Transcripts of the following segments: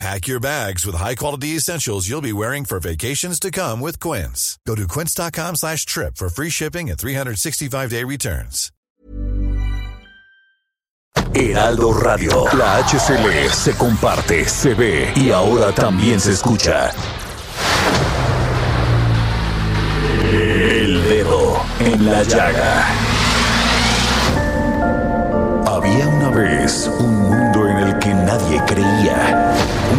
Pack your bags with high-quality essentials you'll be wearing for vacations to come with Quince. Go to quince.com slash trip for free shipping and 365-day returns. Heraldo Radio. La HCL se comparte, se ve y ahora también se escucha. El dedo en la llaga. Había una vez un mundo en el que nadie creía.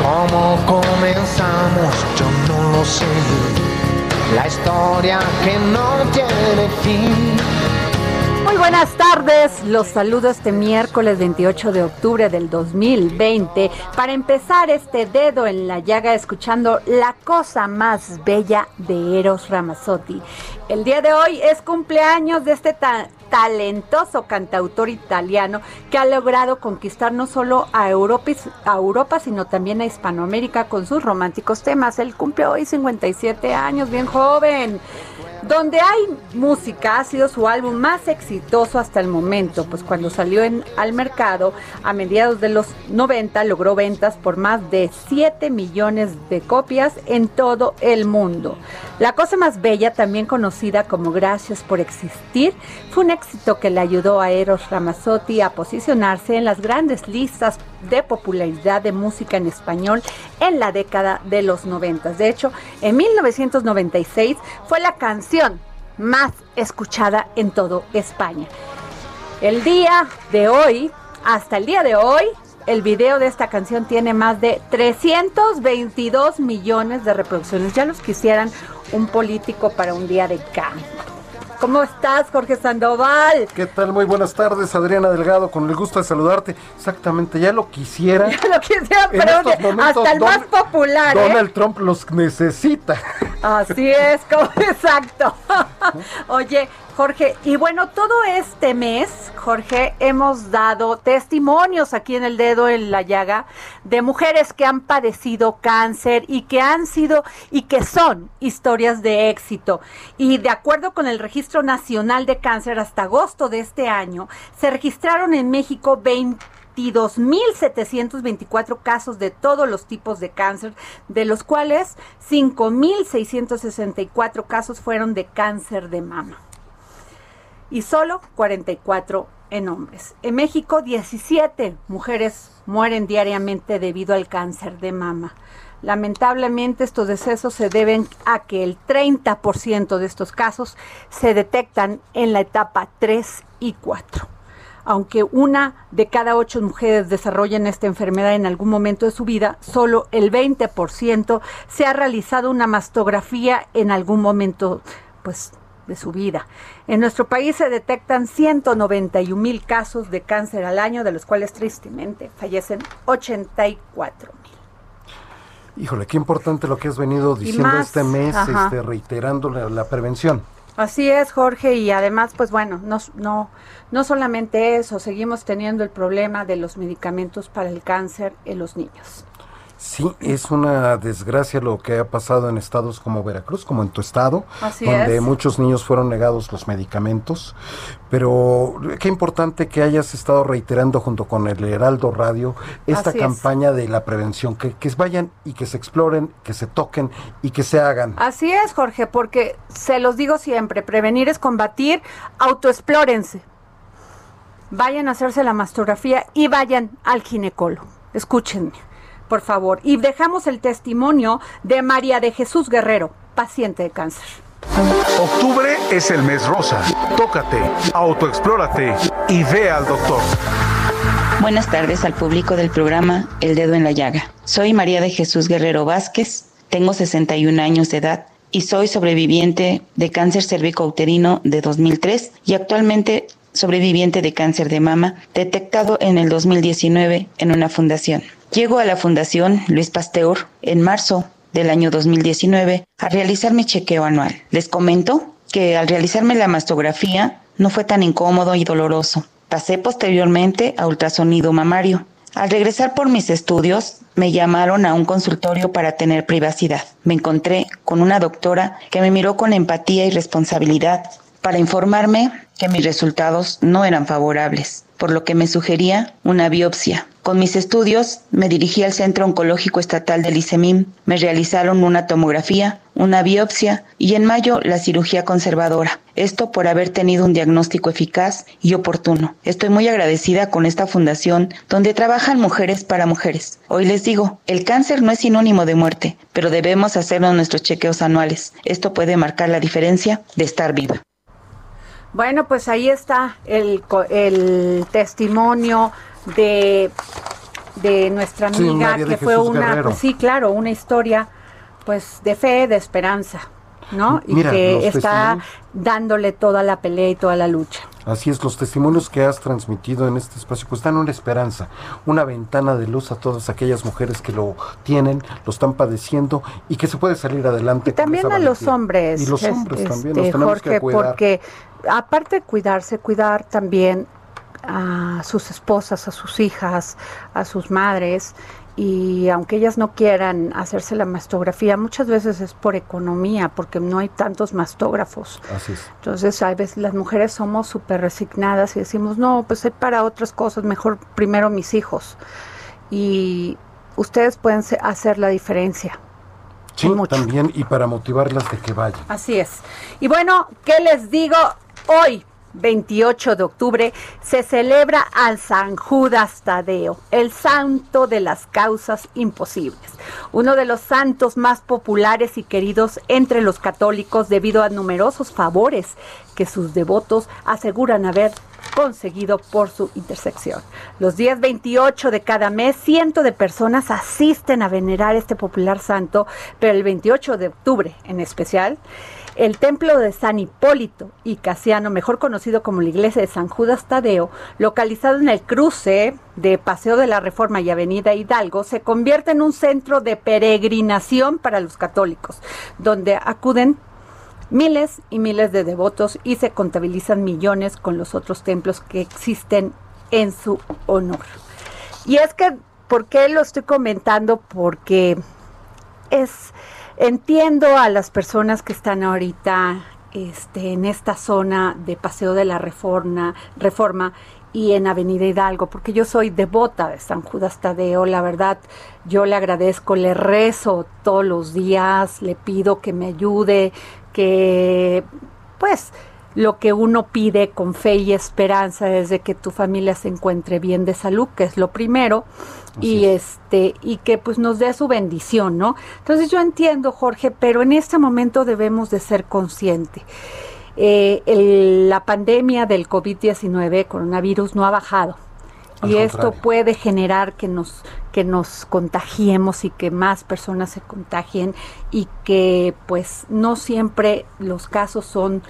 ¿Cómo comenzamos? Yo no lo sé. La historia que no tiene fin. Muy buenas tardes, los saludo este miércoles 28 de octubre del 2020 para empezar este dedo en la llaga escuchando la cosa más bella de Eros Ramazzotti. El día de hoy es cumpleaños de este ta talentoso cantautor italiano que ha logrado conquistar no solo a Europa, a Europa, sino también a Hispanoamérica con sus románticos temas. Él cumple hoy 57 años, bien joven. Donde hay música ha sido su álbum más exitoso hasta el momento, pues cuando salió al mercado a mediados de los 90 logró ventas por más de 7 millones de copias en todo el mundo. La cosa más bella, también conocida como Gracias por existir, fue un éxito que le ayudó a Eros Ramazzotti a posicionarse en las grandes listas de popularidad de música en español en la década de los 90. De hecho, en 1996 fue la canción más escuchada en todo España. El día de hoy, hasta el día de hoy, el video de esta canción tiene más de 322 millones de reproducciones. Ya los quisieran un político para un día de campo. ¿Cómo estás, Jorge Sandoval? ¿Qué tal? Muy buenas tardes, Adriana Delgado, con el gusto de saludarte. Exactamente, ya lo quisiera. Ya lo quisiera, pero hasta el más popular. ¿eh? Donald Trump los necesita. Así es, como, exacto. Oye, Jorge, y bueno, todo este mes, Jorge, hemos dado testimonios aquí en el dedo en la llaga de mujeres que han padecido cáncer y que han sido y que son historias de éxito. Y de acuerdo con el Registro Nacional de Cáncer, hasta agosto de este año, se registraron en México 20 22.724 casos de todos los tipos de cáncer, de los cuales 5.664 casos fueron de cáncer de mama y solo 44 en hombres. En México, 17 mujeres mueren diariamente debido al cáncer de mama. Lamentablemente estos decesos se deben a que el 30% de estos casos se detectan en la etapa 3 y 4. Aunque una de cada ocho mujeres desarrollan esta enfermedad en algún momento de su vida, solo el 20% se ha realizado una mastografía en algún momento pues, de su vida. En nuestro país se detectan 191 mil casos de cáncer al año, de los cuales tristemente fallecen 84 mil. Híjole, qué importante lo que has venido diciendo este mes, este, reiterando la, la, prevención. Así es, Jorge, y además, pues bueno, no, no, no solamente eso, seguimos teniendo el problema de los medicamentos para el cáncer en los niños. Sí, es una desgracia lo que ha pasado en estados como Veracruz, como en tu estado, donde muchos niños fueron negados los medicamentos. Pero qué importante que hayas estado reiterando junto con el Heraldo Radio esta campaña de la prevención, que, que vayan y que se exploren, que se toquen y que se hagan. Así es, Jorge, porque se los digo siempre, prevenir es combatir, autoexplórense. Vayan a hacerse la mastografía y vayan al ginecólogo. Escúchenme por favor. Y dejamos el testimonio de María de Jesús Guerrero, paciente de cáncer. Octubre es el mes rosa. Tócate, autoexplórate y ve al doctor. Buenas tardes al público del programa El Dedo en la Llaga. Soy María de Jesús Guerrero Vázquez, tengo 61 años de edad y soy sobreviviente de cáncer cervicouterino de 2003 y actualmente sobreviviente de cáncer de mama detectado en el 2019 en una fundación. Llego a la Fundación Luis Pasteur en marzo del año 2019 a realizar mi chequeo anual. Les comento que al realizarme la mastografía no fue tan incómodo y doloroso. Pasé posteriormente a ultrasonido mamario. Al regresar por mis estudios, me llamaron a un consultorio para tener privacidad. Me encontré con una doctora que me miró con empatía y responsabilidad para informarme que mis resultados no eran favorables, por lo que me sugería una biopsia. Con mis estudios me dirigí al Centro Oncológico Estatal del ICEMIM. Me realizaron una tomografía, una biopsia y en mayo la cirugía conservadora. Esto por haber tenido un diagnóstico eficaz y oportuno. Estoy muy agradecida con esta fundación donde trabajan mujeres para mujeres. Hoy les digo, el cáncer no es sinónimo de muerte, pero debemos hacernos nuestros chequeos anuales. Esto puede marcar la diferencia de estar viva. Bueno, pues ahí está el, el testimonio de, de nuestra amiga, que fue una, sí, claro, una historia pues de fe, de esperanza, ¿no? y que está dándole toda la pelea y toda la lucha. Así es, los testimonios que has transmitido en este espacio pues dan una esperanza, una ventana de luz a todas aquellas mujeres que lo tienen, lo están padeciendo y que se puede salir adelante. Y también a los hombres. Y los hombres también, nos este, tenemos que cuidar. porque aparte de cuidarse, cuidar también a sus esposas, a sus hijas, a sus madres, y aunque ellas no quieran hacerse la mastografía, muchas veces es por economía, porque no hay tantos mastógrafos. Así es. Entonces, a veces las mujeres somos súper resignadas y decimos, no, pues hay para otras cosas, mejor primero mis hijos. Y ustedes pueden hacer la diferencia. Sí, también, y para motivarlas de que vayan. Así es. Y bueno, ¿qué les digo hoy? 28 de octubre se celebra al San Judas Tadeo, el santo de las causas imposibles, uno de los santos más populares y queridos entre los católicos debido a numerosos favores que sus devotos aseguran haber conseguido por su intersección. Los días 28 de cada mes, cientos de personas asisten a venerar este popular santo, pero el 28 de octubre en especial, el templo de San Hipólito y Casiano, mejor conocido como la iglesia de San Judas Tadeo, localizado en el cruce de Paseo de la Reforma y Avenida Hidalgo, se convierte en un centro de peregrinación para los católicos, donde acuden miles y miles de devotos y se contabilizan millones con los otros templos que existen en su honor. Y es que, ¿por qué lo estoy comentando? Porque es Entiendo a las personas que están ahorita este, en esta zona de Paseo de la Reforma, Reforma y en Avenida Hidalgo, porque yo soy devota de San Judas Tadeo, la verdad, yo le agradezco, le rezo todos los días, le pido que me ayude, que pues lo que uno pide con fe y esperanza es de que tu familia se encuentre bien de salud, que es lo primero, y este y que pues nos dé su bendición, ¿no? Entonces yo entiendo, Jorge, pero en este momento debemos de ser conscientes. Eh, la pandemia del COVID-19, coronavirus, no ha bajado. y esto puede generar que nos que nos contagiemos y que más personas se contagien y que pues no siempre los casos son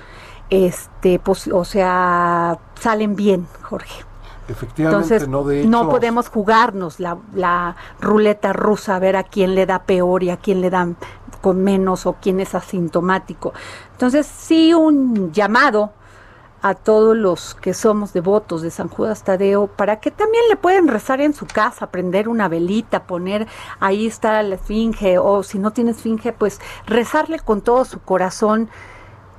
este pues, o sea salen bien Jorge Efectivamente, no de hecho. No podemos jugarnos la, ruleta rusa a ver a quién le da peor y a quién le da con menos o quién es asintomático. Entonces, sí un llamado a todos los que somos devotos de San Judas Tadeo para que también le pueden rezar en su casa, prender una velita, poner ahí está la esfinge o si no tiene esfinge, pues rezarle con todo su corazón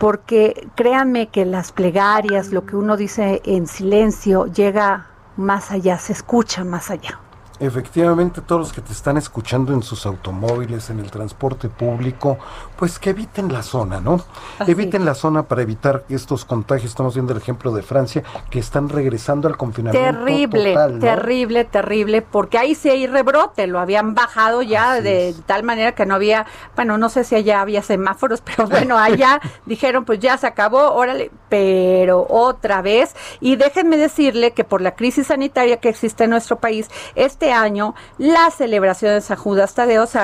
porque créanme que las plegarias, lo que uno dice en silencio, llega más allá, se escucha más allá. Efectivamente, todos los que te están escuchando en sus automóviles, en el transporte público, pues que eviten la zona, ¿no? Eviten la zona para evitar estos contagios. Estamos viendo el ejemplo de Francia, que están regresando al confinamiento. Terrible, terrible, terrible, porque ahí sí hay rebrote, lo habían bajado ya de tal manera que no había, bueno, no sé si allá había semáforos, pero bueno, allá dijeron, pues ya se acabó, órale, pero otra vez. Y déjenme decirle que por la crisis sanitaria que existe en nuestro país, este año la celebración de San Judas Tadeo se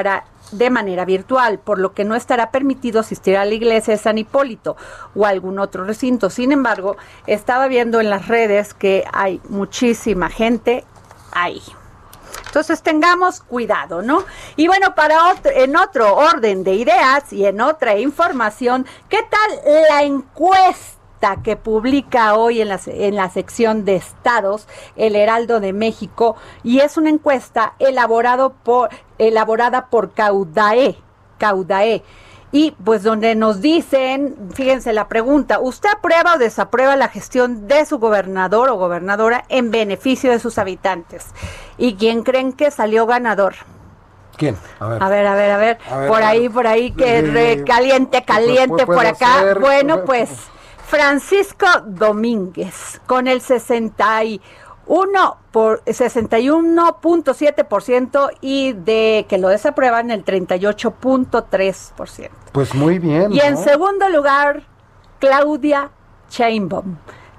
de manera virtual, por lo que no estará permitido asistir a la iglesia de San Hipólito o a algún otro recinto. Sin embargo, estaba viendo en las redes que hay muchísima gente ahí. Entonces tengamos cuidado, ¿no? Y bueno, para otro, en otro orden de ideas y en otra información, ¿qué tal la encuesta? Que publica hoy en la, en la sección de estados el Heraldo de México y es una encuesta elaborado por, elaborada por Caudae, Caudae. Y pues donde nos dicen, fíjense la pregunta, ¿usted aprueba o desaprueba la gestión de su gobernador o gobernadora en beneficio de sus habitantes? ¿Y quién creen que salió ganador? ¿Quién? A ver, a ver, a ver, a ver. por ahí, por ahí, que caliente, caliente por acá. bueno, pues Francisco Domínguez con el 61 por 61.7% y de que lo desaprueban el 38.3%. Pues muy bien. Y en segundo lugar, Claudia Chainbaum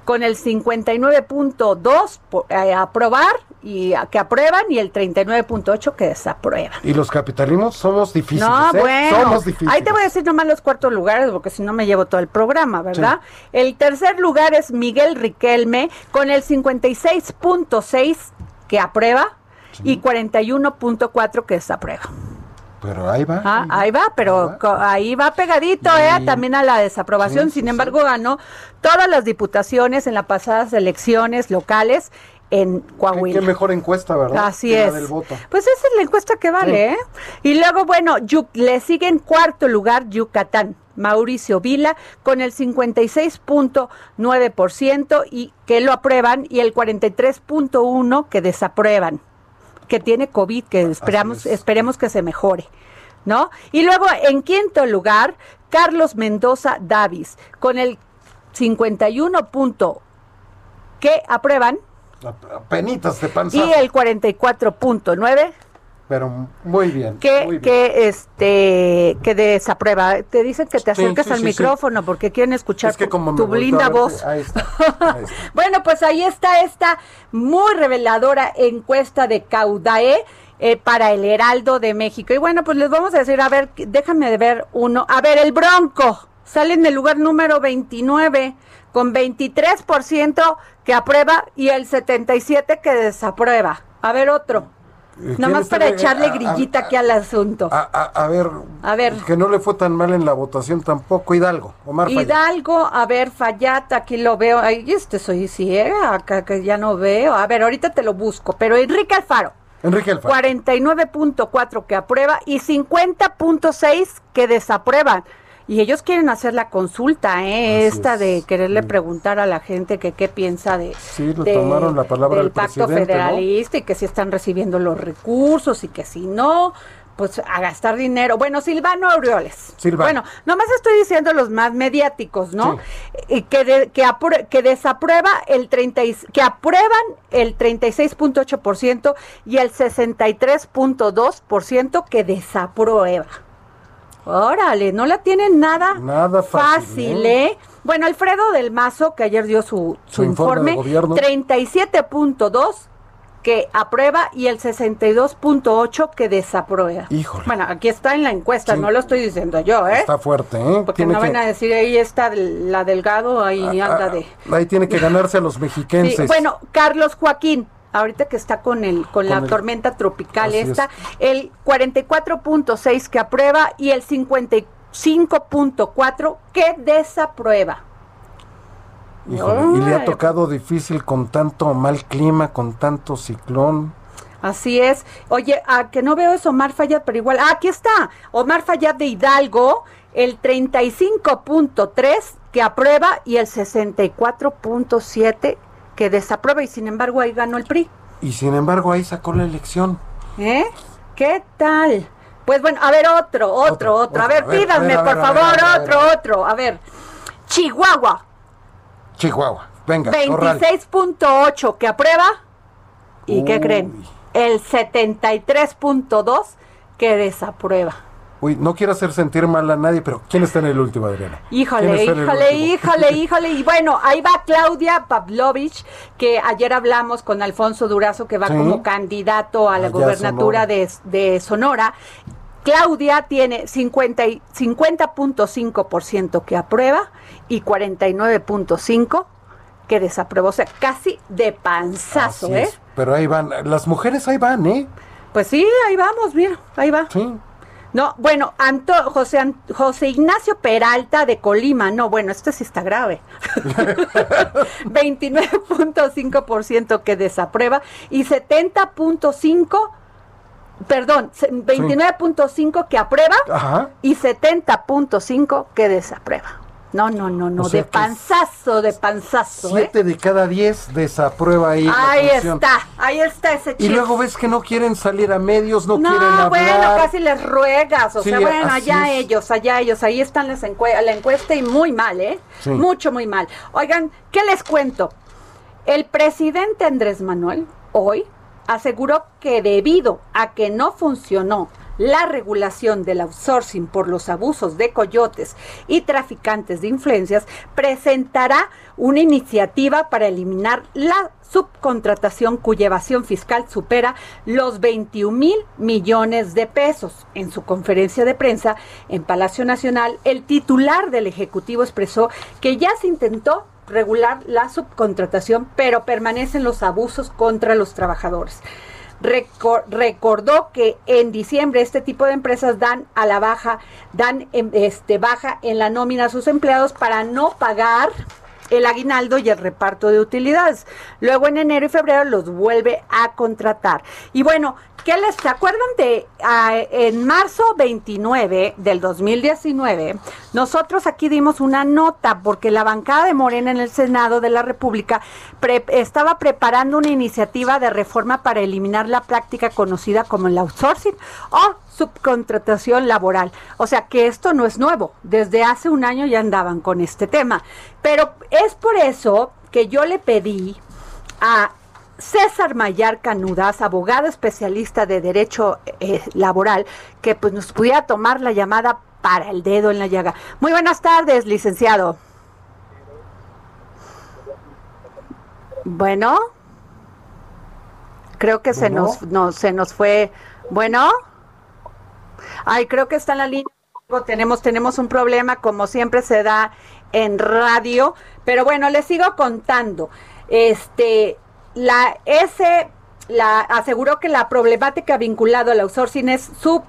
con el 59.2 eh, aprobar y que aprueban y el 39.8 que desaprueban. Y los capitalismos somos difíciles. No, ¿eh? bueno. Somos difíciles. Ahí te voy a decir nomás los cuartos lugares porque si no me llevo todo el programa, ¿verdad? El tercer lugar es Miguel Riquelme con el 56.6 que aprueba y 41.4 que desaprueba. Pero ahí va. Ah, ahí va, pero ahí va, pegadito, eh, también a la desaprobación. Sin embargo, ganó todas las diputaciones en las pasadas elecciones locales en Coahuila. Qué, mejor encuesta, ¿verdad? Así es. Pues esa es la encuesta que vale, ¿eh? Y luego, bueno, le sigue en cuarto lugar Yucatán. Mauricio Vila con el 56.9% y que lo aprueban y el 43.1 que desaprueban que tiene COVID, que esperamos, esperemos que se mejore. ¿No? Y luego, en quinto lugar, Carlos Mendoza Davis, con el 51 punto que aprueban. Penitas de panza. Y el 44.9 pero muy bien. Que, que este que desaprueba. Te dicen que te acerques al micrófono porque quieren escuchar tu, linda voz. bueno, pues ahí está esta muy reveladora encuesta de Caudae. Eh, para el Heraldo de México. Y bueno, pues les vamos a decir, a ver, déjame de ver uno. A ver, el Bronco sale en el lugar número 29 con 23% que aprueba y el 77% que desaprueba. A ver, otro. Nada más para echarle grillita aquí al asunto. A, ver, a ver, que no le fue tan mal en la votación tampoco. Hidalgo, Omar Hidalgo, a ver, Fallata, aquí lo veo. Ay, este soy ciega, acá que ya no veo. A ver, ahorita te lo busco. Pero Enrique Alfaro. Enrique Alfaro. 49.4 que aprueba y 50.6 que desaprueban. Y ellos quieren hacer la consulta, ¿eh? esta de quererle preguntar a la gente que qué piensa de, sí, tomaron la palabra del pacto federalista y que si están recibiendo los recursos y que si no, pues a gastar dinero. Bueno, Silvano Aureoles. Silvano. Bueno, nomás estoy diciendo los más mediáticos, ¿no? Y que, que, que desaprueba el 30, que aprueban el 36.8% y el 63.2% que desaprueba. Órale, no la tienen nada, nada fácil, ¿eh? Bueno, Alfredo del Mazo, que ayer dio su, su, informe, 37.2 que aprueba y el 62.8 que desaprueba. Híjole. Bueno, aquí está en la encuesta, no lo estoy diciendo yo, ¿eh? Está fuerte, ¿eh? Porque no van a decir, ahí está la Delgado, ahí ah, anda ah, de... Ahí tiene que ganarse a los mexiquenses. Bueno, Carlos Joaquín, ahorita que está con el con, la tormenta tropical esta, el 44.6 que aprueba y el 55.4 que desaprueba. y le ha tocado difícil con tanto mal clima, con tanto ciclón. Así es. Oye, a que no veo eso, Omar Fayad, pero igual, ah, aquí está, Omar Fayad de Hidalgo, el 35.3 que aprueba y el 64.7 que desaprueba y sin embargo ahí ganó el PRI. Y sin embargo ahí sacó la elección. ¿Eh? ¿Qué tal? Pues bueno, a ver, otro, otro, otro. A ver, pídanme, por favor, otro, otro. A ver, Chihuahua. Chihuahua, venga. 26.8 que aprueba. ¿Y qué creen? El 73.2 que desaprueba. Uy, no quiero hacer sentir mal a nadie, pero ¿quién está en el último, Adriana? Híjole, híjole, híjole, híjole. Y bueno, ahí va Claudia Pavlovich, que ayer hablamos con Alfonso Durazo, que va como candidato a la gobernatura De, de Sonora. Claudia tiene 50.5% que aprueba y 49.5% que desaprueba. O sea, casi de panzazo, ¿eh? Pero ahí van, las mujeres ahí van, ¿eh? Pues sí, ahí vamos, mira, ahí va. Sí. No, bueno, Anto, José, José Ignacio Peralta de Colima, no, bueno, esto sí está grave. 29.5% que desaprueba y 70.5 perdón, 29.5 que aprueba y 70.5 que desaprueba. No, no, no, no, de panzazo, de panzazo. ¿eh? Siete de cada diez desaprueba ahí. Ahí está, ahí está ese chico. Y luego ves que no quieren salir a medios, no, quieren hablar. No, bueno, casi les ruegas, o sea, bueno, allá ellos, allá ellos, ahí están las la encuesta y muy mal, ¿eh? Mucho, muy mal. Oigan, ¿qué les cuento? El presidente Andrés Manuel hoy aseguró que debido a que no funcionó la regulación del outsourcing por los abusos de coyotes y traficantes de influencias, presentará una iniciativa para eliminar la subcontratación cuya evasión fiscal supera los 21 mil millones de pesos. En su conferencia de prensa en Palacio Nacional, el titular del Ejecutivo expresó que ya se intentó regular la subcontratación, pero permanecen los abusos contra los trabajadores recordó que en diciembre este tipo de empresas dan a la baja, dan em, este, baja en la nómina a sus empleados para no pagar el aguinaldo y el reparto de utilidades. Luego en enero y febrero los vuelve a contratar. Y bueno, ¿qué les se acuerdan de ah, en marzo 29 del 2019? Nosotros aquí dimos una nota porque la bancada de Morena en el Senado de la República estaba preparando una iniciativa de reforma para eliminar la práctica conocida como el outsourcing o subcontratación laboral. O sea que esto no es nuevo, desde hace un año ya andaban con este tema. Pero es por eso que yo le pedí a César Mayar Canudas, abogado especialista de derecho eh, laboral, que pues nos pudiera tomar la llamada para el dedo en la llaga. Muy buenas tardes, licenciado. Bueno, creo que se nos no, se nos fue. Bueno. Ay, creo que está en la línea. Tenemos, tenemos un problema, como siempre se da en radio. Pero bueno, les sigo contando. Este, la S la aseguró que la problemática vinculada al outsourcing es sub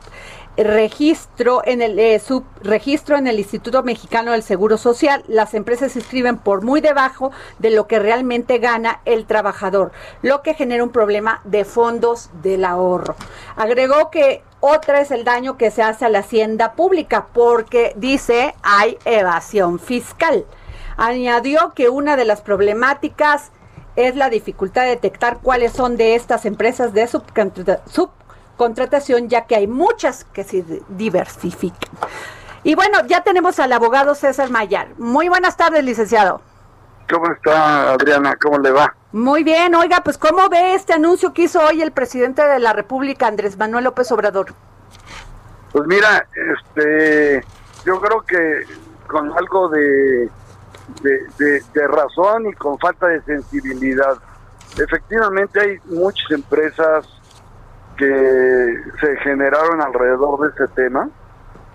registro en el eh, subregistro en el Instituto Mexicano del Seguro Social. Las empresas se inscriben por muy debajo de lo que realmente gana el trabajador, lo que genera un problema de fondos del ahorro. Agregó que otra es el daño que se hace a la hacienda pública porque dice hay evasión fiscal. Añadió que una de las problemáticas es la dificultad de detectar cuáles son de estas empresas de subcontratación contratación, ya que hay muchas que se diversifican. Y bueno, ya tenemos al abogado César Mayar. Muy buenas tardes, licenciado. ¿Cómo está, Adriana? ¿Cómo le va? Muy bien, oiga, pues ¿cómo ve este anuncio que hizo hoy el presidente de la República, Andrés Manuel López Obrador? Pues mira, este, yo creo que con algo de, de, de razón y con falta de sensibilidad. Efectivamente hay muchas empresas que se generaron alrededor de ese tema,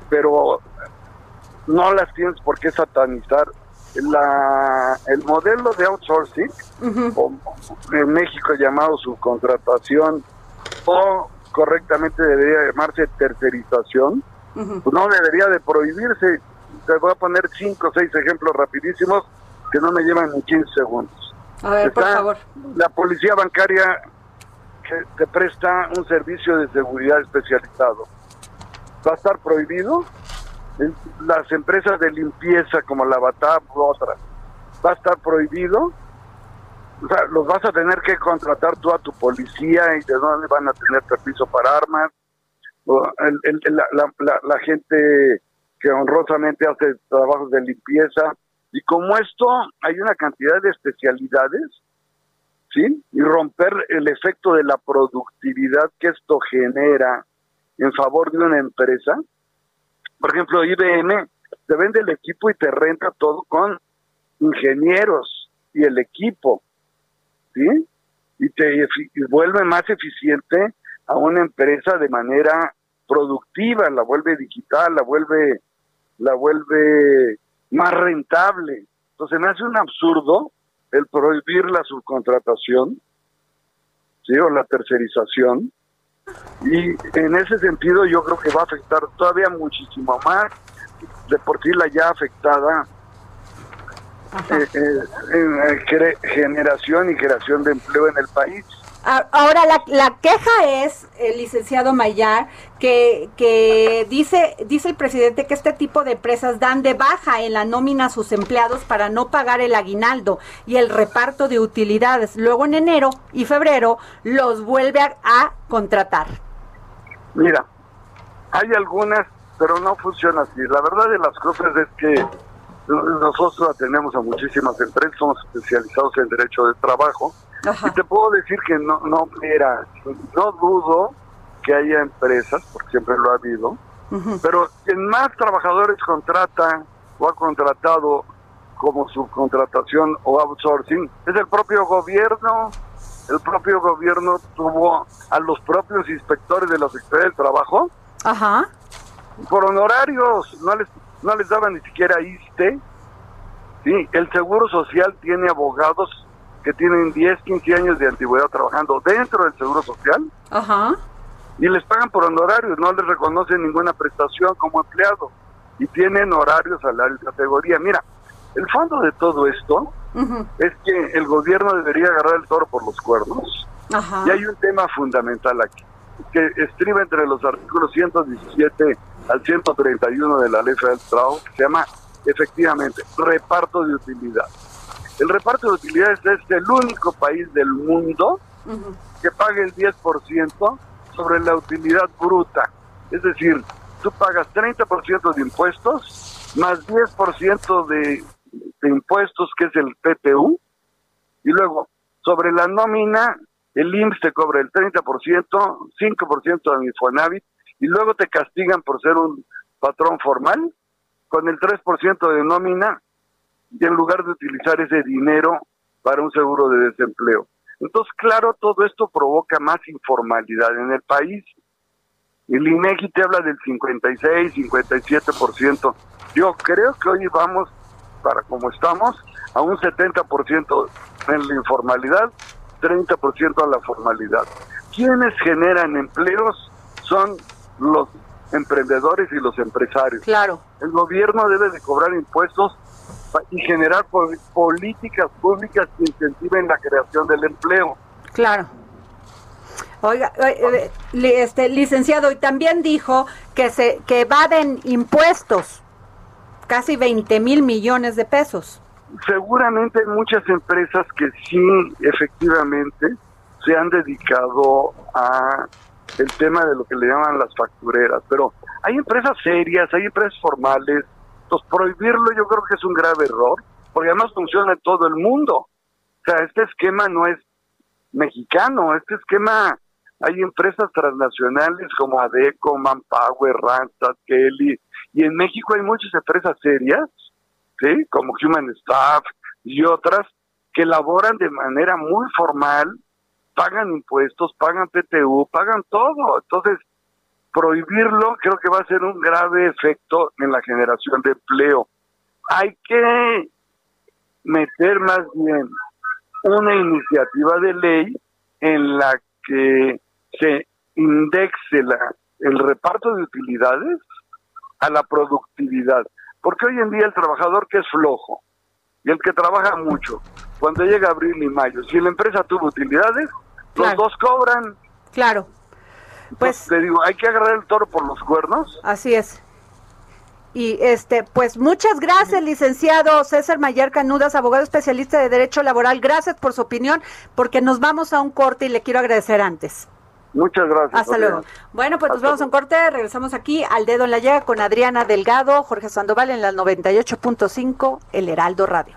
pero no las tienes por qué satanizar. La, el modelo de outsourcing, en México llamado subcontratación, o correctamente debería llamarse tercerización, pues no debería de prohibirse. Te voy a poner cinco o seis ejemplos rapidísimos que no me llevan ni 15 segundos. A ver, por favor. La policía bancaria que te presta un servicio de seguridad especializado. ¿Va a estar prohibido? Las empresas de limpieza como la Batab u otras, ¿va a estar prohibido? O sea, los vas a tener que contratar tú a tu policía y de dónde van a tener permiso para armas. la, gente que honrosamente hace trabajos de limpieza. Y como esto, hay una cantidad de especialidades, ¿sí? Y romper el efecto de la productividad que esto genera en favor de una empresa. Por ejemplo, IBM te vende el equipo y te renta todo con ingenieros y el equipo, ¿sí? Y te vuelve más eficiente a una empresa de manera productiva, la vuelve digital, la vuelve, la vuelve más rentable. Entonces me hace un absurdo el prohibir la subcontratación, ¿sí? O la tercerización. Y en ese sentido yo creo que va a afectar todavía muchísimo más de por sí la ya afectada eh, eh, generación y creación de empleo en el país. Ahora, la, queja es, el licenciado Mayar, que, que dice, dice el presidente que este tipo de empresas dan de baja en la nómina a sus empleados para no pagar el aguinaldo y el reparto de utilidades. Luego en enero y febrero los vuelve a contratar. Mira, hay algunas, pero no funciona así. La verdad de las cosas es que nosotros atendemos a muchísimas empresas, somos especializados en derecho de trabajo. Y te puedo decir que no, no, era, no dudo que haya empresas, porque siempre lo ha habido, pero quien más trabajadores contrata o ha contratado como subcontratación o outsourcing es el propio gobierno. El propio gobierno tuvo a los propios inspectores de la Secretaría del Trabajo Ajá. por honorarios, no les no les daban ni siquiera ISTE. Sí, el Seguro Social tiene abogados que tienen 10, 15 años de antigüedad trabajando dentro del Seguro Social. Ajá. Y les pagan por honorarios, no les reconocen ninguna prestación como empleado. Y tienen horarios, salario y categoría. Mira, el fondo de todo esto es que el gobierno debería agarrar el toro por los cuernos. Ajá. Y hay un tema fundamental aquí, que estriba entre los artículos 117 al 131 de la Ley Federal del Trabajo, que se llama efectivamente reparto de utilidad. El reparto de utilidades es el único país del mundo que paga el 10% sobre la utilidad bruta. Es decir, tú pagas 30% de impuestos más 10% de, de impuestos, que es el PTU, y luego sobre la nómina, el IMSS te cobra el 30%, 5% de Infonavit y luego te castigan por ser un patrón formal con el 3% de nómina y en lugar de utilizar ese dinero para un seguro de desempleo. Entonces, claro, todo esto provoca más informalidad en el país. El INEGI te habla del 56, 57%. Yo creo que hoy vamos, para como estamos, a un 70% en la informalidad, 30% a la formalidad. ¿Quiénes generan empleos? Son los emprendedores y los empresarios. Claro. El gobierno debe de cobrar impuestos y generar políticas públicas que incentiven la creación del empleo. Claro. Oiga, eh, este licenciado, y también dijo que se que evaden impuestos, casi 20 mil millones de pesos. Seguramente hay muchas empresas que sí, efectivamente, se han dedicado a el tema de lo que le llaman las factureras, pero hay empresas serias, hay empresas formales, entonces prohibirlo yo creo que es un grave error, porque además funciona en todo el mundo. O sea, este esquema no es mexicano, este esquema hay empresas transnacionales como Adeco, Manpower, Randstad, Kelly, y en México hay muchas empresas serias, ¿sí? como Human Staff y otras, que elaboran de manera muy formal pagan impuestos, pagan PTU, pagan todo. Entonces, prohibirlo creo que va a ser un grave efecto en la generación de empleo. Hay que meter más bien una iniciativa de ley en la que se indexe la, el reparto de utilidades a la productividad. Porque hoy en día el trabajador que es flojo y el que trabaja mucho, cuando llega abril y mayo, si la empresa tuvo utilidades, los dos cobran. Claro. Pues te digo, hay que agarrar el toro por los cuernos. Así es. Y este, pues muchas gracias, licenciado César Mayer Canudas, abogado especialista de Derecho Laboral. Gracias por su opinión, porque nos vamos a un corte y le quiero agradecer antes. Muchas gracias. Hasta luego. Bueno, pues nos vamos a un corte, regresamos aquí al dedo en la llaga con Adriana Delgado, Jorge Sandoval en la 98.5, El Heraldo Radio.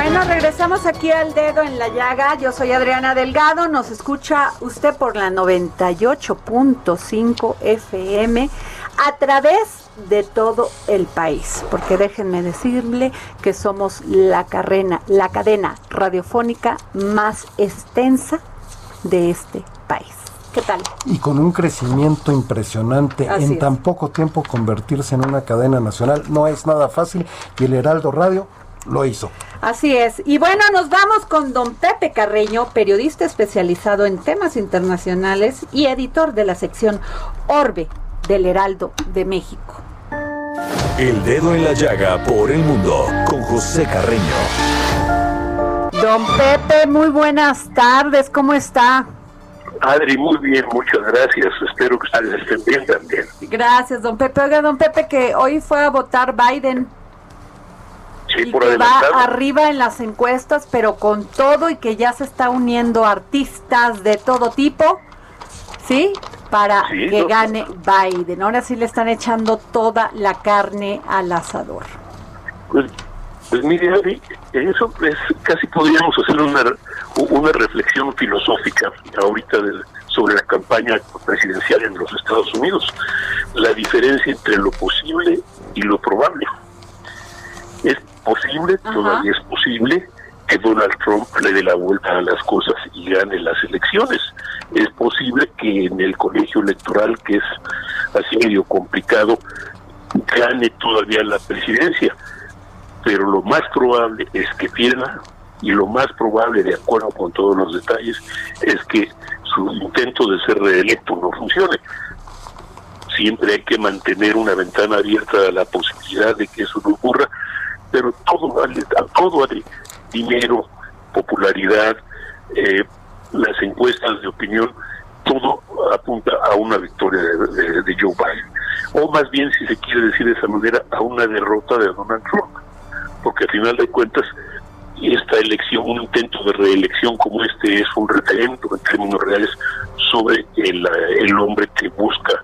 Bueno, regresamos aquí al dedo en la llaga. Yo soy Adriana Delgado. Nos escucha usted por la 98.5 FM a través de todo el país. Porque déjenme decirle que somos la, carrena, la cadena radiofónica más extensa de este país. ¿Qué tal? Y con un crecimiento impresionante en tan poco tiempo convertirse en una cadena nacional no es nada fácil y el Heraldo Radio lo hizo. Así es. Y bueno, nos vamos con don Pepe Carreño, periodista especializado en temas internacionales y editor de la sección Orbe del Heraldo de México. El dedo en la llaga por el mundo con José Carreño. Don Pepe, muy buenas tardes, ¿cómo está? Adri, muy bien, muchas gracias. Espero que ustedes estén bien también. Gracias, don Pepe. Oiga, don Pepe, que hoy fue a votar Biden y que va arriba en las encuestas, pero con todo y que ya se está uniendo artistas de todo tipo, ¿sí? Para que gane Biden. Ahora sí le están echando toda la carne al asador. Pues, pues mire, eso es, casi podríamos hacer una, una reflexión filosófica ahorita sobre la campaña presidencial en los Estados Unidos. La diferencia entre lo posible y lo probable. Es posible, todavía es posible que Donald Trump le dé la vuelta a las cosas y gane las elecciones. Es posible que en el colegio electoral, que es así medio complicado, gane todavía la presidencia. Pero lo más probable es que pierda y lo más probable, de acuerdo con todos los detalles, es que su intento de ser reelecto no funcione. Siempre hay que mantener una ventana abierta a la posibilidad de que eso no ocurra, pero todo vale, todo dinero, popularidad, eh, las encuestas de opinión, todo apunta a una victoria de, Joe Biden. O más bien, si se quiere decir de esa manera, a una derrota de Donald Trump. Porque al final de cuentas, esta elección, un intento de reelección como este es un referendo en términos reales sobre el, el hombre que busca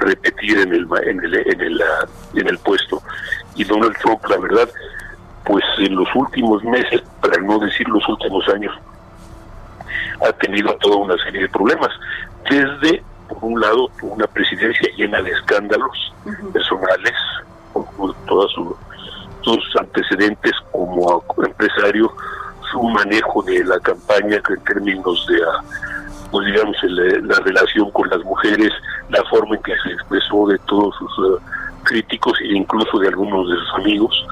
repetir en el, en el, en el, en el puesto y Donald Trump, la verdad, pues en los últimos meses, para no decir los últimos años, ha tenido toda una serie de problemas. Desde, por un lado, una presidencia llena de escándalos personales, con todos sus antecedentes como empresario, su manejo de la campaña en términos de, ah, pues digamos, la relación con las mujeres, la forma en que se expresó de todos sus ah, críticos e incluso de algunos de sus amigos,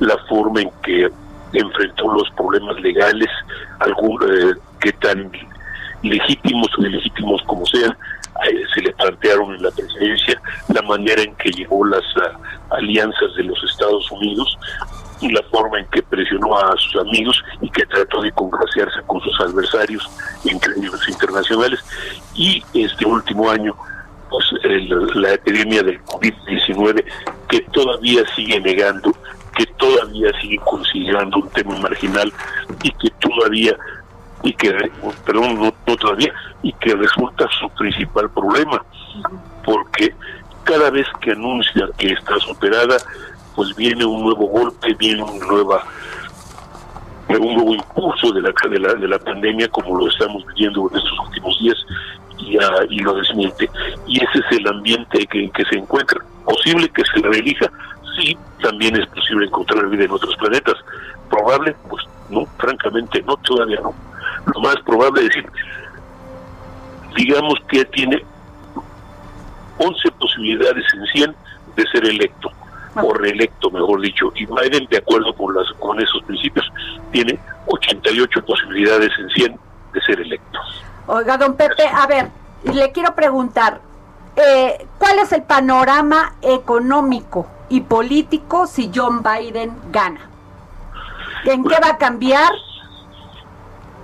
la forma en que enfrentó los problemas legales, algún, eh, que tan legítimos o ilegítimos como sean, se le plantearon en la presidencia la manera en que llevó las ah, alianzas de los Estados Unidos y la forma en que presionó a sus amigos y que trató de congraciarse con sus adversarios en términos internacionales. Y este último año, pues la epidemia del COVID-19, que todavía sigue negando, que todavía sigue considerando un tema marginal y que todavía y que perdón no, todavía y que resulta su principal problema. Porque cada vez que anuncia que está superada pues viene un nuevo golpe, viene una nueva un nuevo impulso de la, de la, de la pandemia como lo estamos viviendo en estos últimos días y, y lo desmiente. Y ese es el ambiente en que se encuentra. Posible que se reelija, sí, también es posible encontrar vida en otros planetas. Probable, pues no, francamente no, todavía no. Lo más probable es decir, digamos que tiene 11 posibilidades en 100 de ser electo o reelecto, mejor dicho. Y Biden, de acuerdo con, las, con esos principios, tiene 88 posibilidades en 100 de ser electo. Oiga, don Pepe, a ver, le quiero preguntar, eh, ¿cuál es el panorama económico y político si John Biden gana? ¿En qué va a cambiar?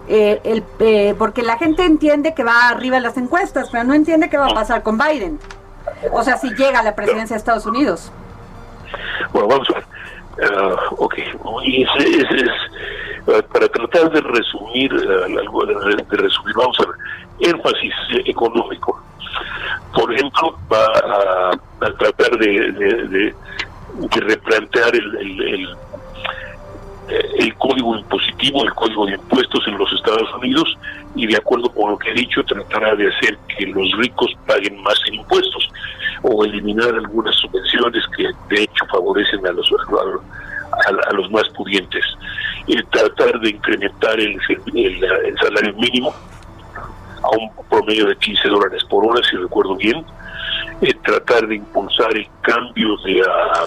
Eh, el, eh, porque la gente entiende que va arriba en las encuestas, pero no entiende qué va a pasar con Biden. O sea, si llega a la presidencia de Estados Unidos. Bueno, vamos a ver. Uh, ok, es, es, para tratar de resumir, uh, de resumir, vamos a ver, énfasis económico. Por ejemplo, va a, tratar de, replantear el, el, código impositivo, el código de impuestos en los Estados Unidos y de acuerdo con lo que he dicho tratará de hacer que los ricos paguen más impuestos o eliminar algunas subvenciones que de hecho favorecen a los a, los más pudientes. y tratar de incrementar el, el, salario mínimo a un promedio de 15 dólares por hora, si recuerdo bien. tratar de impulsar el cambio de, ah,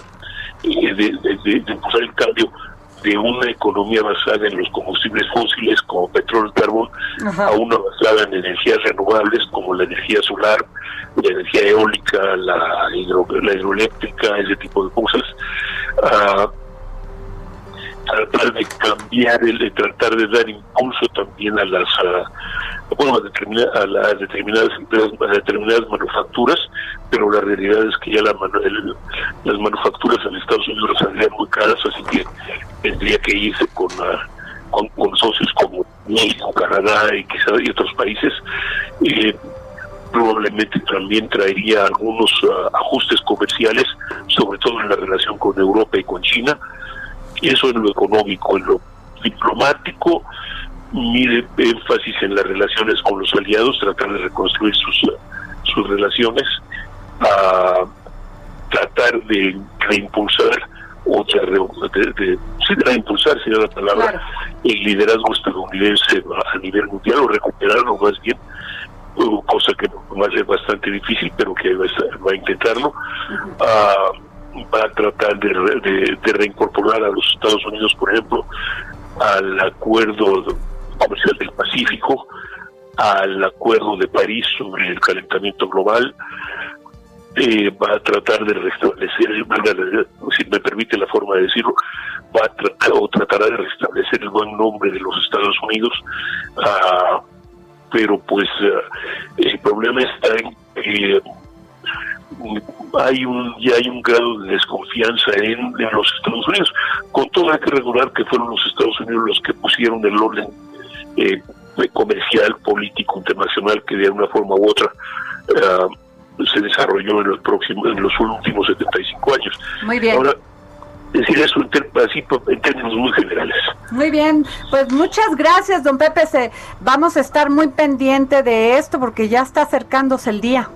de impulsar el cambio de una economía basada en los combustibles fósiles como petróleo y carbón a una basada en energías renovables como la energía solar, la energía eólica, la, la hidroeléctrica, ese tipo de cosas. Uh, tratar de cambiar, el, tratar de dar impulso también a las bueno, a, las determinadas a determinadas manufacturas, pero la realidad es que ya la, las manufacturas en Estados Unidos saldrían muy caras, así que tendría que irse con, ah, con, socios como México, Canadá y quizás y otros países. Eh, probablemente también traería algunos ah, ajustes comerciales, sobre todo en la relación con Europa y con China, eso en lo económico, en lo diplomático, mire énfasis en las relaciones con los aliados, tratar de reconstruir sus, sus relaciones, a tratar de reimpulsar otra de, de, de reimpulsar sería la palabra el liderazgo estadounidense a nivel mundial o recuperarlo más bien cosa que va a ser bastante difícil pero que va a, intentarlo va a tratar de, reincorporar a los Estados Unidos, por ejemplo, al acuerdo comercial del Pacífico, al acuerdo de París sobre el calentamiento global, eh, va a tratar de restablecer, si me permite la forma de decirlo, va a tratar o tratará de restablecer el buen nombre de los Estados Unidos, uh, pero pues uh, el problema está en que hay un ya hay un grado de desconfianza en, los Estados Unidos. Con todo hay que regular que fueron los Estados Unidos los que pusieron el orden eh, comercial, político, internacional que de una forma u otra uh, se desarrolló en los próximos, en los últimos 75 años. Muy bien. Ahora, decir eso en, en términos muy generales. Muy bien, pues muchas gracias, don Pepe. Se, vamos a estar muy pendiente de esto porque ya está acercándose el día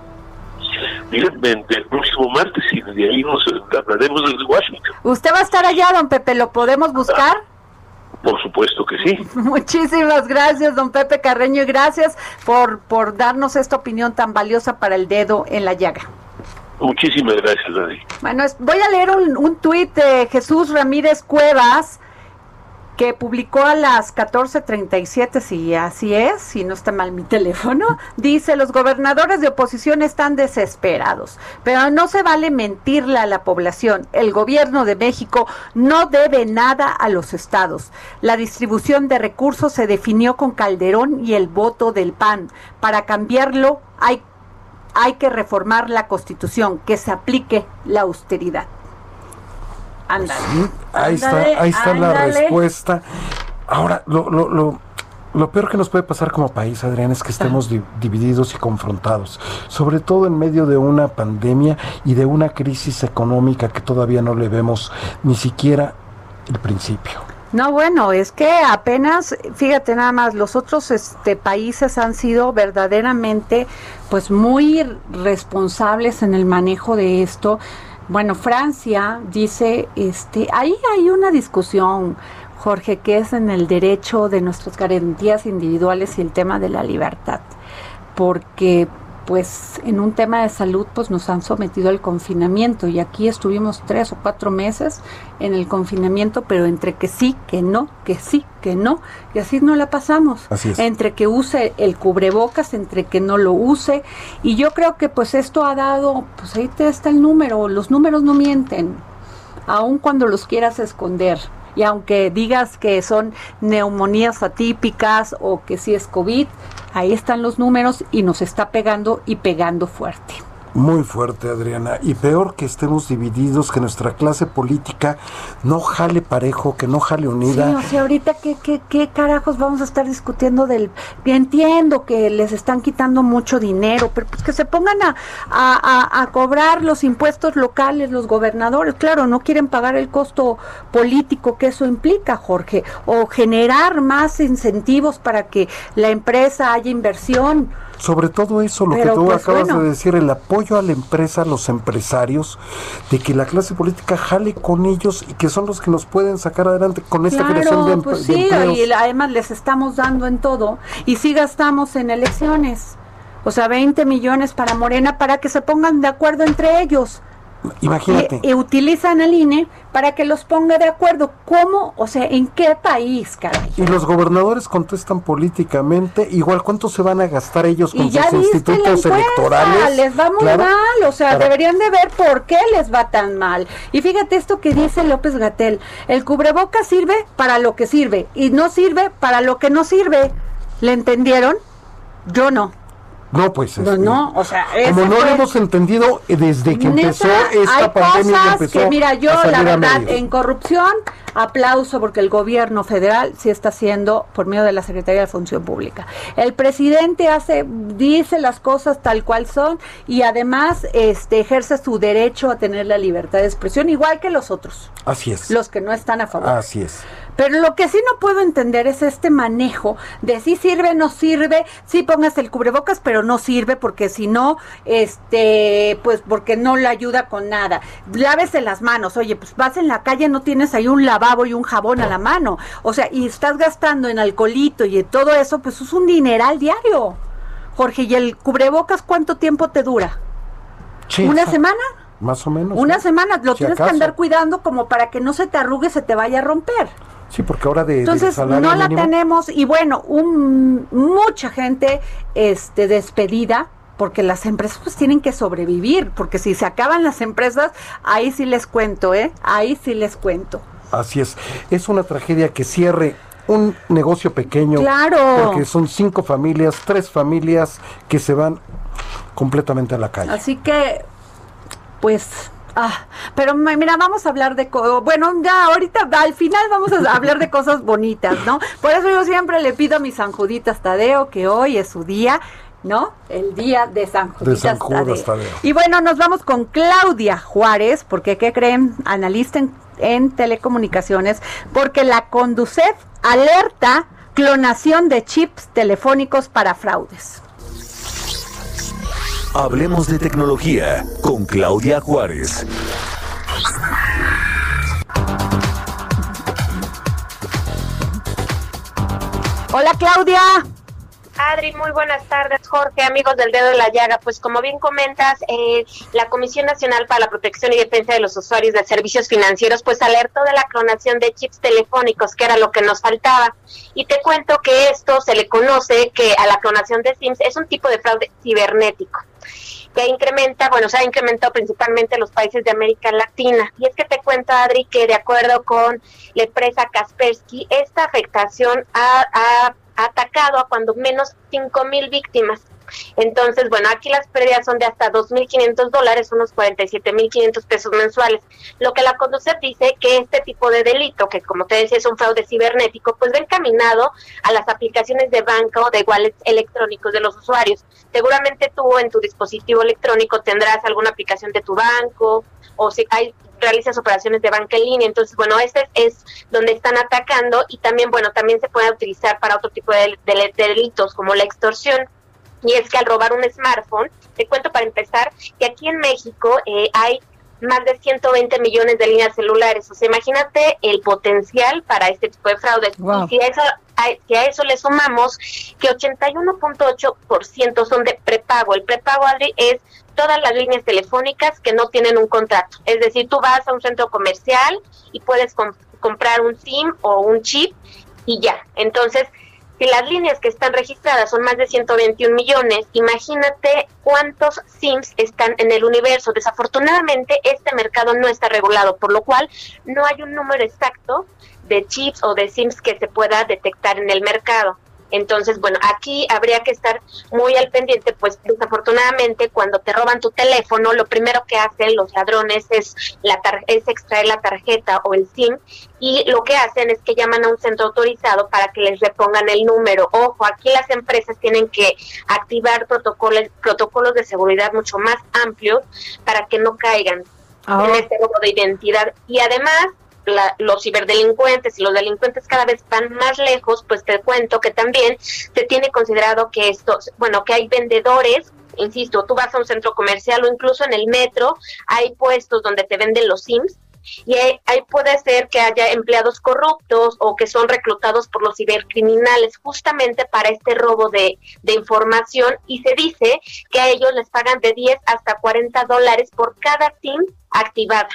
el próximo martes y de ahí nos hablaremos desde Washington. ¿Usted va a estar allá, don Pepe? ¿Lo podemos buscar? por supuesto que sí. Muchísimas gracias, don Pepe Carreño, y gracias por, por darnos esta opinión tan valiosa para el dedo en la llaga. Muchísimas gracias, Dani. Bueno, voy a leer un, un tuit de Jesús Ramírez Cuevas que publicó a las 14:37, si así es, si no está mal mi teléfono, dice, los gobernadores de oposición están desesperados, pero no se vale mentirle a la población. El gobierno de México no debe nada a los estados. La distribución de recursos se definió con Calderón y el voto del PAN. Para cambiarlo hay, hay que reformar la constitución, que se aplique la austeridad ahí está, ahí está la respuesta. Ahora, lo, lo, lo, lo, peor que nos puede pasar como país, Adrián, es que estemos divididos y confrontados, sobre todo en medio de una pandemia y de una crisis económica que todavía no le vemos ni siquiera el principio. No, bueno, es que apenas, fíjate nada más, los otros este, países han sido verdaderamente, pues muy responsables en el manejo de esto. Bueno, Francia dice, este, ahí hay una discusión, Jorge, que es en el derecho de nuestras garantías individuales y el tema de la libertad, porque pues en un tema de salud pues nos han sometido al confinamiento. Y aquí estuvimos tres o cuatro meses en el confinamiento pero entre que sí, que no, que sí, que no. Y así no la pasamos. Entre que use el cubrebocas, entre que no lo use. Y yo creo que pues esto ha dado, pues ahí te está el número, los números no mienten, aun cuando los quieras esconder y aunque digas que son neumonías atípicas o que sí es COVID, ahí están los números y nos está pegando y pegando fuerte. Muy fuerte, Adriana. Y peor que estemos divididos, que nuestra clase política no jale parejo, que no jale unida. Sí, o sea, ahorita, ¿qué, qué, qué carajos vamos a estar discutiendo del... Entiendo que les están quitando mucho dinero, pero pues que se pongan a, a, a cobrar los impuestos locales, los gobernadores. Claro, no quieren pagar el costo político que eso implica, Jorge. O generar más incentivos para que la empresa haya inversión sobre todo eso, lo que tú pues, acabas de decir, el apoyo a la empresa, a los empresarios, de que la clase política jale con ellos y que son los que nos pueden sacar adelante con esta creación de, pues sí, Y además les estamos dando en todo y si gastamos en elecciones. O sea, 20 millones para Morena para que se pongan de acuerdo entre ellos. Imagínate. Y, utilizan el INE para que los ponga de acuerdo. ¿Cómo? O sea, ¿en qué país, caray? Y los gobernadores contestan políticamente, igual cuánto se van a gastar ellos con sus institutos electorales. Les va muy mal, o sea, deberían de ver por qué les va tan mal. Y fíjate esto que dice López Gatel, el cubreboca sirve para lo que sirve y no sirve para lo que no sirve. ¿Le entendieron? Yo no. No, pues no, no, o sea, como no lo hemos entendido desde que empezó esta pandemia y empezó que mira, yo la verdad en corrupción aplauso porque el gobierno federal sí está haciendo por medio de la Secretaría de Función Pública. El presidente hace dice las cosas tal cual son y además este ejerce su derecho a tener la libertad de expresión igual que los otros. Así es. Los que no están a favor. Así es. Pero lo que sí no puedo entender es este manejo de si sirve, no sirve, si pongas el cubrebocas, pero no sirve porque si no, este, pues porque no le ayuda con nada. Lávese las manos, oye, pues vas en la calle, no tienes ahí un lavabo y un jabón a la mano. O sea, y estás gastando en alcoholito y en todo eso, pues es un dineral diario. Jorge, ¿y el cubrebocas cuánto tiempo te dura? ¿Una semana? Más o menos. Una semana, lo tienes que andar cuidando como para que no se te arrugue, se te vaya a romper. Sí, porque ahora de entonces no la tenemos y bueno, un, mucha gente este despedida porque las empresas pues tienen que sobrevivir, porque si se acaban las empresas, ahí sí les cuento, ¿eh? Ahí sí les cuento. Así es, es una tragedia que cierre un negocio pequeño. Claro. Porque son cinco familias, tres familias que se van completamente a la calle. Así que, pues Ah, pero mira, vamos a hablar de, bueno, ya ahorita al final vamos a hablar de cosas bonitas, ¿no? Por eso yo siempre le pido a mis San Tadeo que hoy es su día, ¿no? El día de San Juditas, Tadeo. Y bueno, nos vamos con Claudia Juárez, porque ¿qué creen? Analista en, en telecomunicaciones, porque la Conducef alerta clonación de chips telefónicos para fraudes. Hablemos de tecnología con Claudia Juárez. Hola Claudia. Adri, muy buenas tardes. Jorge, amigos del dedo de la llaga. Pues como bien comentas, eh, la Comisión Nacional para la Protección y Defensa de los Usuarios de Servicios Financieros pues alertó de la clonación de chips telefónicos, que era lo que nos faltaba. Y te cuento que esto se le conoce que a la clonación de SIMs es un tipo de fraude cibernético que incrementa, bueno, se ha incrementado principalmente en los países de América Latina. Y es que te cuento, Adri, que de acuerdo con la empresa Kaspersky, esta afectación ha, ha atacado a cuando menos 5 mil víctimas. Entonces, bueno, aquí las pérdidas son de hasta 2.500 dólares, unos 47.500 pesos mensuales. Lo que la Conducef dice que este tipo de delito, que como te decía es un fraude cibernético, pues va encaminado a las aplicaciones de banca o de wallets electrónicos de los usuarios. Seguramente tú en tu dispositivo electrónico tendrás alguna aplicación de tu banco o si hay realizas operaciones de banca en línea. Entonces, bueno, este es donde están atacando y también, bueno, también se puede utilizar para otro tipo de delitos como la extorsión y es que al robar un smartphone, te cuento para empezar que aquí en México eh, hay más de 120 millones de líneas celulares. O sea, imagínate el potencial para este tipo de fraudes. Y si a, eso, si a eso le sumamos que 81.8% son de prepago. El prepago, Adri, es todas las líneas telefónicas que no tienen un contrato. Es decir, tú vas a un centro comercial y puedes comprar un SIM o un chip y ya. Entonces, si las líneas que están registradas son más de 121 millones, imagínate cuántos SIMs están en el universo. Desafortunadamente, este mercado no está regulado, por lo cual no hay un número exacto de chips o de SIMs que se pueda detectar en el mercado. Entonces, bueno, aquí habría que estar muy al pendiente, pues desafortunadamente cuando te roban tu teléfono, lo primero que hacen los ladrones es, la es extraer la tarjeta o el SIM y lo que hacen es que llaman a un centro autorizado para que les repongan el número. Ojo, aquí las empresas tienen que activar protocolos, protocolos de seguridad mucho más amplios para que no caigan en ah. este robo de identidad. Y además, los ciberdelincuentes y los delincuentes cada vez van más lejos, pues te cuento que también se tiene considerado que esto, bueno, que hay vendedores insisto, tú vas a un centro comercial o incluso en el metro, hay puestos donde te venden los SIMs y ahí, puede ser que haya empleados corruptos o que son reclutados por los cibercriminales justamente para este robo de, de información y se dice que a ellos les pagan de 10 hasta 40 dólares por cada SIM activada.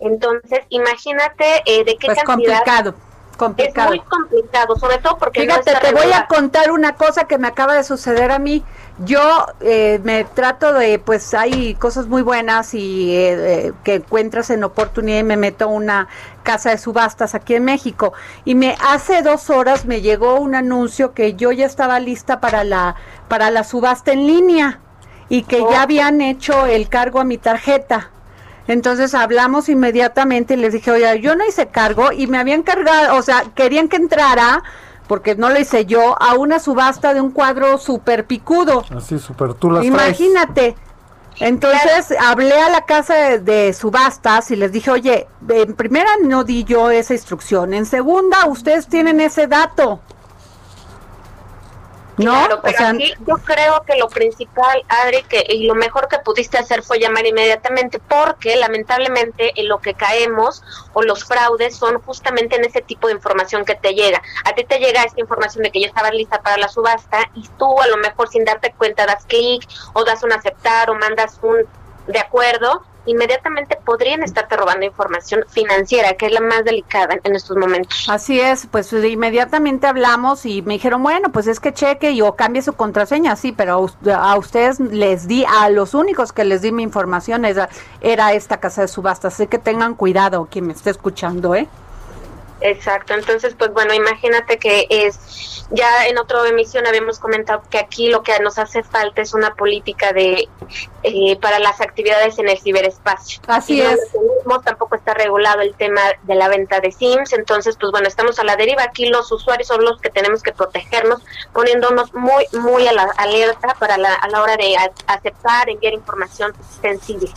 Entonces, imagínate eh, de qué pues complicado. Complicado. Es muy complicado, sobre todo porque... Fíjate, te voy a contar una cosa que me acaba de suceder a mí. Yo eh, me trato de, pues hay cosas muy buenas y eh, que encuentras en oportunidad y me meto a una casa de subastas aquí en México. Y me hace dos horas me llegó un anuncio que yo ya estaba lista para la, para la subasta en línea y que ya habían hecho el cargo a mi tarjeta. Entonces hablamos inmediatamente y les dije, oye, yo no hice cargo y me habían cargado, o sea, querían que entrara, porque no lo hice yo, a una subasta de un cuadro súper picudo. Así, súper, tú las Imagínate. Entonces hablé a la casa de, subastas y les dije, oye, en primera no di yo esa instrucción, en segunda ustedes tienen ese dato. Claro, pero aquí yo creo que lo principal, Adri, que y lo mejor que pudiste hacer fue llamar inmediatamente, porque lamentablemente en lo que caemos o los fraudes son justamente en ese tipo de información que te llega. A ti te llega esta información de que ya estabas lista para la subasta y tú a lo mejor sin darte cuenta das clic o das un aceptar o mandas un de acuerdo inmediatamente podrían estarte robando información financiera, que es la más delicada en estos momentos. Así es, pues inmediatamente hablamos y me dijeron, bueno, pues es que cheque y o cambie su contraseña, sí, pero a, ustedes les di, a los únicos que les di mi información era, era esta casa de subastas, así que tengan cuidado quien me esté escuchando, ¿eh? Exacto, entonces pues bueno, imagínate que es, ya en otra emisión habíamos comentado que aquí lo que nos hace falta es una política de eh, para las actividades en el ciberespacio. Así es. tampoco está regulado el tema de la venta de Sims, entonces pues bueno, estamos a la deriva, aquí los usuarios son los que tenemos que protegernos, poniéndonos muy, muy a la alerta para la, a la hora de aceptar, enviar información sensible.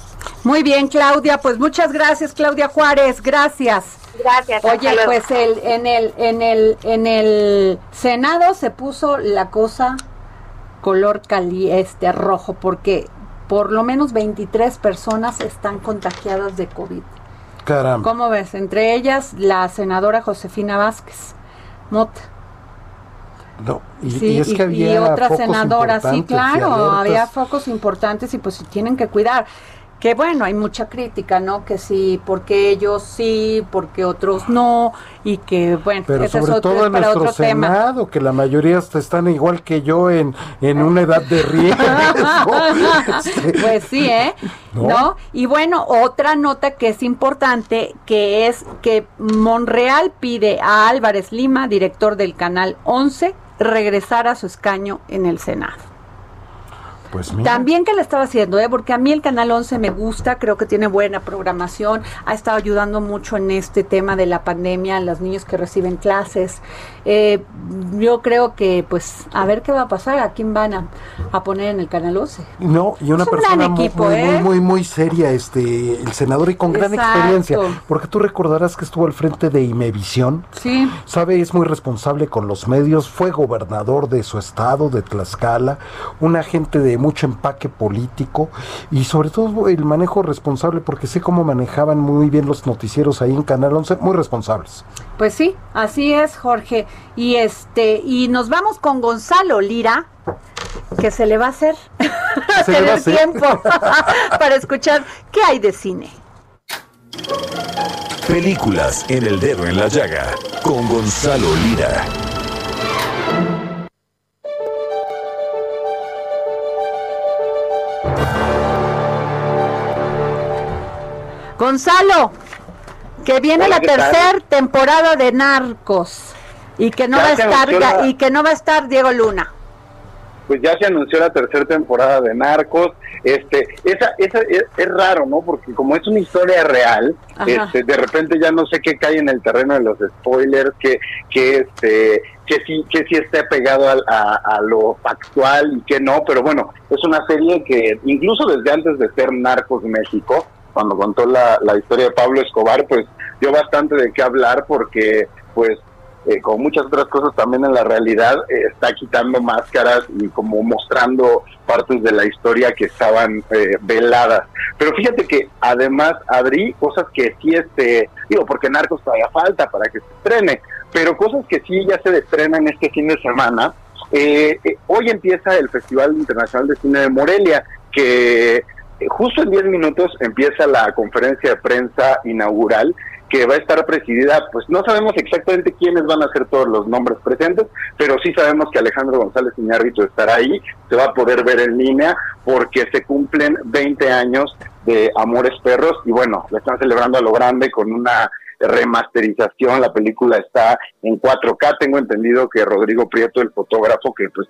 Muy bien, Claudia, pues muchas gracias, Claudia Juárez, gracias. Gracias. Oye, pues el, en el en el en el Senado se puso la cosa color cali este rojo porque por lo menos 23 personas están contagiadas de COVID. Caramba. ¿Cómo ves? Entre ellas la senadora Josefina Vázquez Mota. No, y, es que había y otra senadora, sí, claro, había focos importantes y pues tienen que cuidar que bueno, hay mucha crítica, ¿no? Que sí, porque ellos sí, porque otros no, y que bueno, pero sobre todo en nuestro Senado, que la mayoría están igual que yo en, en una edad de riesgo. Este, pues sí, ¿eh? ¿No? Y bueno, otra nota que es importante, que es que Monreal pide a Álvarez Lima, director del Canal 11, regresar a su escaño en el Senado. Pues También que le estaba haciendo, ¿eh? porque a mí el Canal 11 me gusta, creo que tiene buena programación, ha estado ayudando mucho en este tema de la pandemia, a los niños que reciben clases. Eh, yo creo que, pues, a ver qué va a pasar, a quién van a, poner en el Canal 11. No, y una persona muy, ¿eh? muy, muy, seria, este, el senador y con gran experiencia, porque tú recordarás que estuvo al frente de Imevisión. Sí. Sabe, es muy responsable con los medios, fue gobernador de su estado, de Tlaxcala, un agente de mucho empaque político y sobre todo el manejo responsable, porque sé cómo manejaban muy bien los noticieros ahí en Canal 11, muy responsables. Pues sí, así es, Jorge. Y este y nos vamos con Gonzalo Lira, que se le va a hacer tener tiempo para escuchar qué hay de cine. Películas en el dedo en la llaga con Gonzalo Lira. Gonzalo, que viene la tercera temporada de Narcos y que no va a estar y que no va a estar Diego Luna. Pues ya se anunció la tercera temporada de Narcos. Este, esa, esa es, raro, ¿no? Porque como es una historia real, este, de repente ya no sé qué cae en el terreno de los spoilers, que, que este, que sí, que sí esté pegado a, a, lo factual y que no, pero bueno, es una serie que incluso desde antes de ser Narcos México, cuando contó la, la historia de Pablo Escobar, pues dio bastante de qué hablar porque pues eh, con muchas otras cosas también en la realidad eh, está quitando máscaras y como mostrando partes de la historia que estaban eh, veladas. Pero fíjate que además abrí cosas que sí, este, digo, porque Narcos todavía falta para que se estrene, pero cosas que sí ya se estrenan este fin de semana. hoy empieza el Festival Internacional de Cine de Morelia, que justo en 10 minutos empieza la conferencia de prensa inaugural que va a estar presidida, pues no sabemos exactamente quiénes van a ser todos los nombres presentes, pero sí sabemos que Alejandro González Iñárritu estará ahí, se va a poder ver en línea porque se cumplen 20 años de Amores Perros y bueno, lo están celebrando a lo grande con una remasterización, la película está en 4K, tengo entendido que Rodrigo Prieto, el fotógrafo, que pues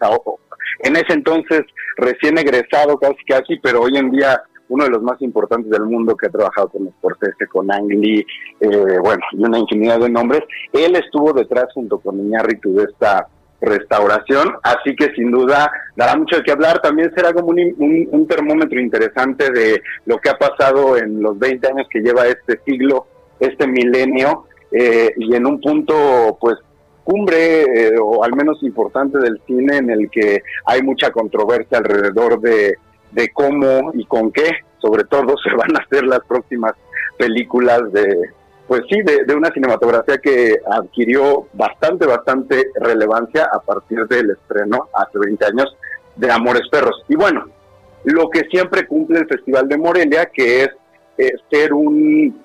en ese entonces recién egresado casi casi, pero hoy en día uno de los más importantes del mundo que ha trabajado con Scorsese, con Ang Lee, eh, bueno, y una infinidad de nombres. Él estuvo detrás junto con Iñárritu de esta restauración, así que sin duda dará mucho de qué hablar. También será como un, termómetro interesante de lo que ha pasado en los 20 años que lleva este siglo, este milenio, eh, y en un punto, pues, cumbre eh, o al menos importante del cine en el que hay mucha controversia alrededor de de cómo y con qué, sobre todo, se van a hacer las próximas películas de, pues sí, de, una cinematografía que adquirió bastante, bastante relevancia a partir del estreno hace 20 años de Amores Perros. Y bueno, lo que siempre cumple el Festival de Morelia, que es eh, ser un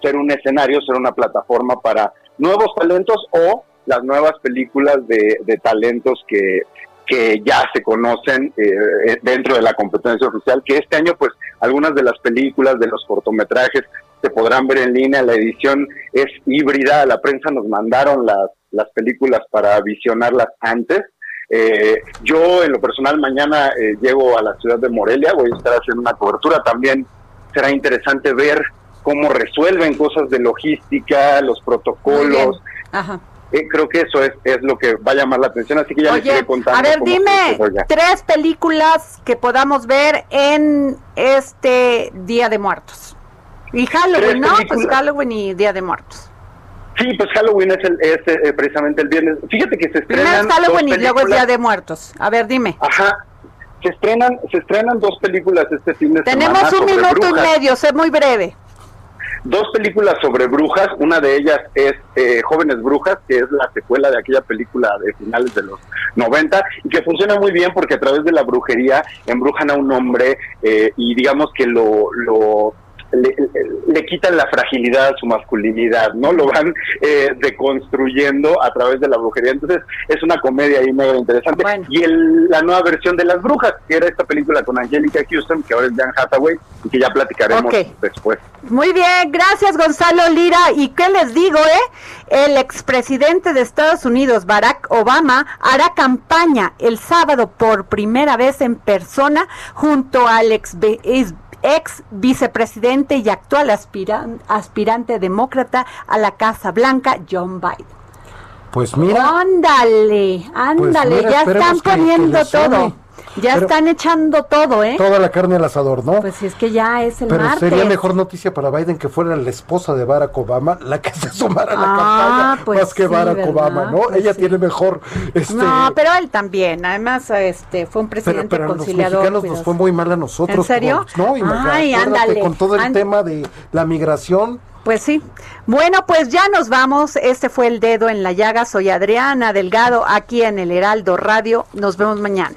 ser un escenario, ser una plataforma para nuevos talentos o las nuevas películas de, de talentos que, que ya se conocen eh, dentro de la competencia oficial, que este año pues algunas de las películas, de los cortometrajes se podrán ver en línea, la edición es híbrida, la prensa nos mandaron las, las películas para visionarlas antes. Eh, yo en lo personal mañana eh, llego a la ciudad de Morelia, voy a estar haciendo una cobertura, también será interesante ver cómo resuelven cosas de logística, los protocolos. Ajá. Eh, creo que eso es, es lo que va a llamar la atención, así que ya les estoy contando. A ver, dime tres películas que podamos ver en este Día de Muertos. Y Halloween, ¿no? Pues Halloween y Día de Muertos. Sí, pues Halloween es, el, es eh, precisamente el viernes. Fíjate que se estrenan. Primero es Halloween y luego es Día de Muertos. A ver, dime. Ajá. Se estrenan, se estrenan dos películas este fin de semana. Tenemos un minuto y medio, sé muy breve. Dos películas sobre brujas, una de ellas es eh, Jóvenes Brujas, que es la secuela de aquella película de finales de los 90, y que funciona muy bien porque a través de la brujería embrujan a un hombre eh, y digamos que lo, lo le, quitan la fragilidad a su masculinidad, ¿no? Lo van eh, deconstruyendo a través de la brujería. Entonces, es una comedia ahí mega interesante. Y el, la nueva versión de Las Brujas, que era esta película con Angelica Houston, que ahora es Dan Hathaway, y que ya platicaremos después. Muy bien, gracias Gonzalo Lira. ¿Y qué les digo, eh? El expresidente de Estados Unidos, Barack Obama, hará campaña el sábado por primera vez en persona junto al ex ex vicepresidente y actual aspirante demócrata a la Casa Blanca, John Biden. Pues mira. Ándale, ándale, pues ya están poniendo todo. Ya están echando todo, ¿eh? Toda la carne al asador, ¿no? Pues si es que ya es el Pero sería mejor noticia para Biden que fuera la esposa de Barack Obama la que se sumara a la ah, campaña pues más que Barack Obama, ¿no? Pues Ella tiene mejor este No, pero él también. Además, este fue un presidente pero, pero conciliador. Los mexicanos nos fue muy mal a nosotros. ¿En serio? no, Ay, ándale. Con todo el tema de la migración pues sí. Bueno, pues ya nos vamos. Este fue el dedo en la llaga. Soy Adriana Delgado, aquí en el Heraldo Radio. Nos vemos mañana.